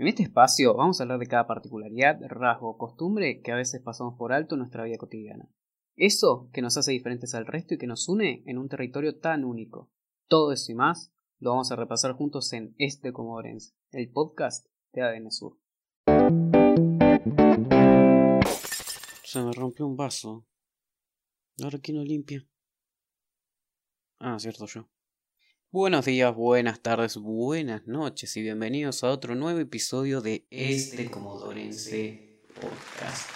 En este espacio vamos a hablar de cada particularidad, rasgo o costumbre que a veces pasamos por alto en nuestra vida cotidiana. Eso que nos hace diferentes al resto y que nos une en un territorio tan único. Todo eso y más lo vamos a repasar juntos en Este Comodorense, el podcast de ADN Sur. Se me rompió un vaso. ¿Ahora quién lo limpia? Ah, cierto, yo. Buenos días, buenas tardes, buenas noches y bienvenidos a otro nuevo episodio de Este Comodorense Podcast.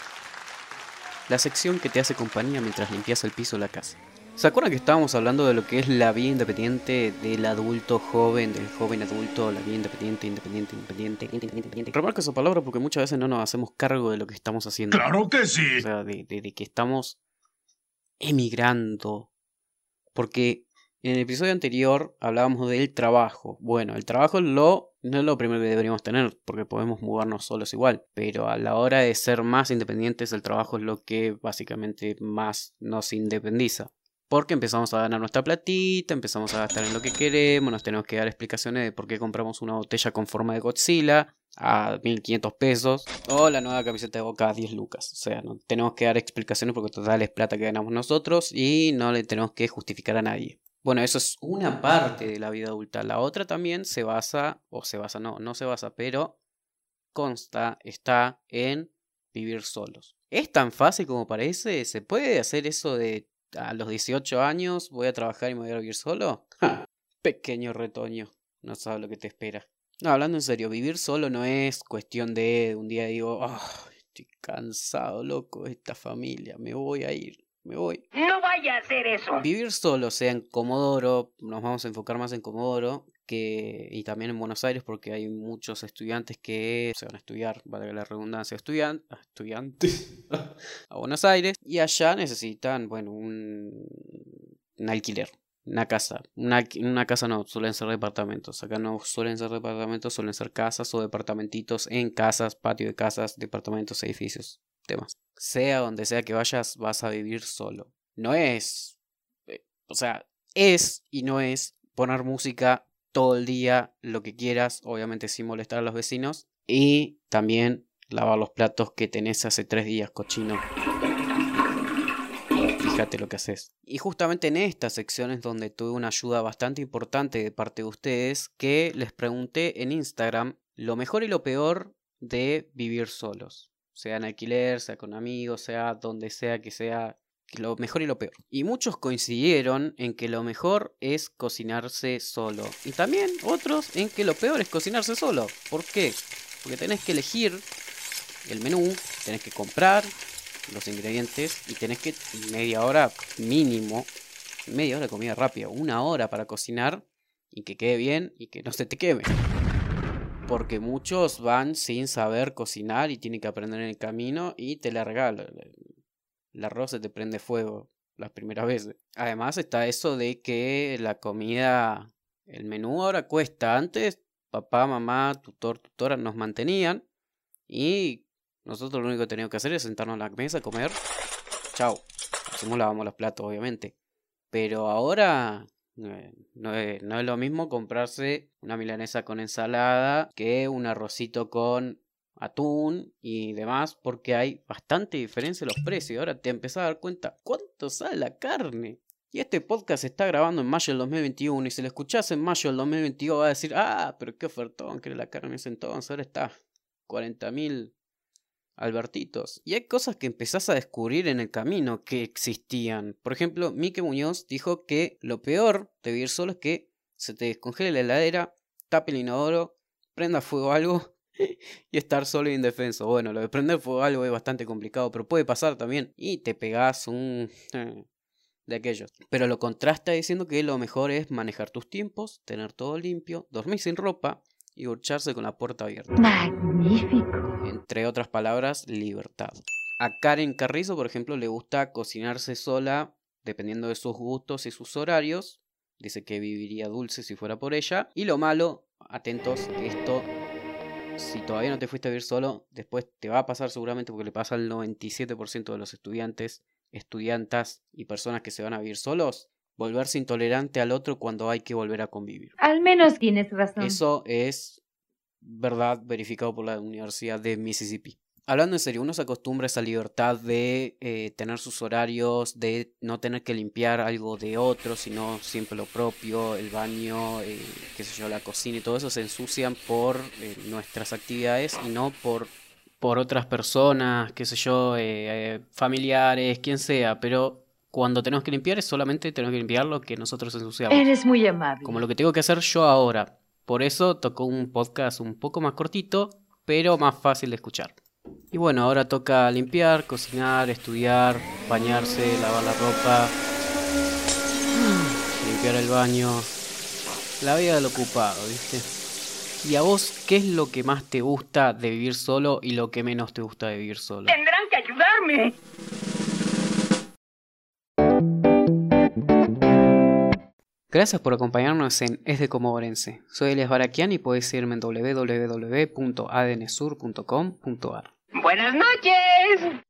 La sección que te hace compañía mientras limpias el piso de la casa. ¿Se acuerdan que estábamos hablando de lo que es la vida independiente del adulto joven, del joven adulto, la vida independiente, independiente, independiente, independiente, independiente? Remarco esa palabra porque muchas veces no nos hacemos cargo de lo que estamos haciendo. ¡Claro que sí! O sea, de, de- de que estamos emigrando. Porque en el episodio anterior hablábamos del trabajo. Bueno, el trabajo no es lo primero que deberíamos tener, porque podemos mudarnos solos igual. Pero a la hora de ser más independientes, el trabajo es lo que básicamente más nos independiza. Porque empezamos a ganar nuestra platita, empezamos a gastar en lo que queremos, nos tenemos que dar explicaciones de por qué compramos una botella con forma de Godzilla a 1500 pesos o la nueva camiseta de Boca a 10 lucas. O sea, no tenemos que dar explicaciones porque total es plata que ganamos nosotros y no le tenemos que justificar a nadie. Bueno, eso es una parte de la vida adulta. La otra también se basa, o se basa, no, no se basa, pero consta, está en vivir solos. ¿Es tan fácil como parece? ¿Se puede hacer eso de a los 18 años voy a trabajar y me voy a vivir solo? Pequeño retoño, no sabes lo que te espera. No, hablando en serio, vivir solo no es cuestión de un día digo, "Ah, estoy cansado, loco, esta familia, me voy a ir, me voy. No vaya a hacer eso. Vivir solo, sea en Comodoro, nos vamos a enfocar más en Comodoro que, y también en Buenos Aires porque hay muchos estudiantes que se van a estudiar, valga la redundancia, estudian, estudiantes a Buenos Aires y allá necesitan, bueno, un, un alquiler. Una casa, una, una casa no, suelen ser departamentos. Acá no suelen ser departamentos, suelen ser casas o departamentitos en casas, patio de casas, departamentos, edificios, temas. Sea donde sea que vayas, vas a vivir solo. No es, eh, o sea, es y no es poner música todo el día, lo que quieras, obviamente sin molestar a los vecinos. Y también lavar los platos que tenés hace tres días, cochino. Fíjate lo que haces. Y justamente en estas secciones donde tuve una ayuda bastante importante de parte de ustedes, que les pregunté en Instagram lo mejor y lo peor de vivir solos. Sea en alquiler, sea con amigos, sea donde sea que sea lo mejor y lo peor. Y muchos coincidieron en que lo mejor es cocinarse solo. Y también otros en que lo peor es cocinarse solo. ¿Por qué? Porque tenés que elegir el menú, tenés que comprar los ingredientes y tenés que media hora mínimo, media hora de comida rápida, una hora para cocinar y que quede bien y que no se te queme. Porque muchos van sin saber cocinar y tienen que aprender en el camino y te la. El arroz se te prende fuego las primeras veces. Además está eso de que la comida, el menú ahora cuesta. Antes papá, mamá, tutor, tutora nos mantenían y nosotros lo único que teníamos que hacer es sentarnos a la mesa, comer. Chao. Hacemos lavamos los platos, obviamente. Pero ahora no es, no es lo mismo comprarse una milanesa con ensalada que un arrocito con atún y demás, porque hay bastante diferencia en los precios. Ahora te empezás a dar cuenta cuánto sale la carne. Y este podcast se está grabando en mayo del 2021 y si lo escuchás en mayo del 2022 va a decir, ah, pero qué ofertón que la carne ese entonces, ahora está 40 mil Albertitos. Y hay cosas que empezás a descubrir en el camino que existían. Por ejemplo, Mike Muñoz dijo que lo peor de vivir solo es que se te descongele la heladera, tape el inodoro, prenda fuego algo y estar solo e indefenso. Bueno, lo de prender fuego algo es bastante complicado, pero puede pasar también. Y te pegás un... de aquellos. Pero lo contrasta diciendo que lo mejor es manejar tus tiempos, tener todo limpio, dormir sin ropa y ducharse con la puerta abierta. Magnífico. Entre otras palabras, libertad. A Karen Carrizo, por ejemplo, le gusta cocinarse sola, dependiendo de sus gustos y sus horarios. Dice que viviría dulce si fuera por ella. Y lo malo, atentos, esto, si todavía no te fuiste a vivir solo, después te va a pasar seguramente porque le pasa al 97% de los estudiantes, estudiantas y personas que se van a vivir solos, volverse intolerante al otro cuando hay que volver a convivir. Al menos tienes razón. Eso es verdad verificado por la Universidad de Mississippi. Hablando en serio, uno se acostumbra a esa libertad de eh, tener sus horarios, de no tener que limpiar algo de otro, sino siempre lo propio, el baño, eh, qué sé yo, la cocina y todo eso se ensucian por eh, nuestras actividades y no por, por otras personas, qué sé yo, familiares, quien sea, pero cuando tenemos que limpiar es solamente tenemos que limpiar lo que nosotros ensuciamos. Eres muy amable. Como lo que tengo que hacer yo ahora. Por eso tocó un podcast un poco más cortito, pero más fácil de escuchar. Y bueno, ahora toca limpiar, cocinar, estudiar, bañarse, lavar la ropa, limpiar el baño. La vida del ocupado, ¿viste? ¿Y a vos qué es lo que más te gusta de vivir solo y lo que menos te gusta de vivir solo? Tendrán que ayudarme. Gracias por acompañarnos en Es de Comodorense. Soy Elias Barakian y podéis seguirme en www.adnsur.com.ar. Buenas noches.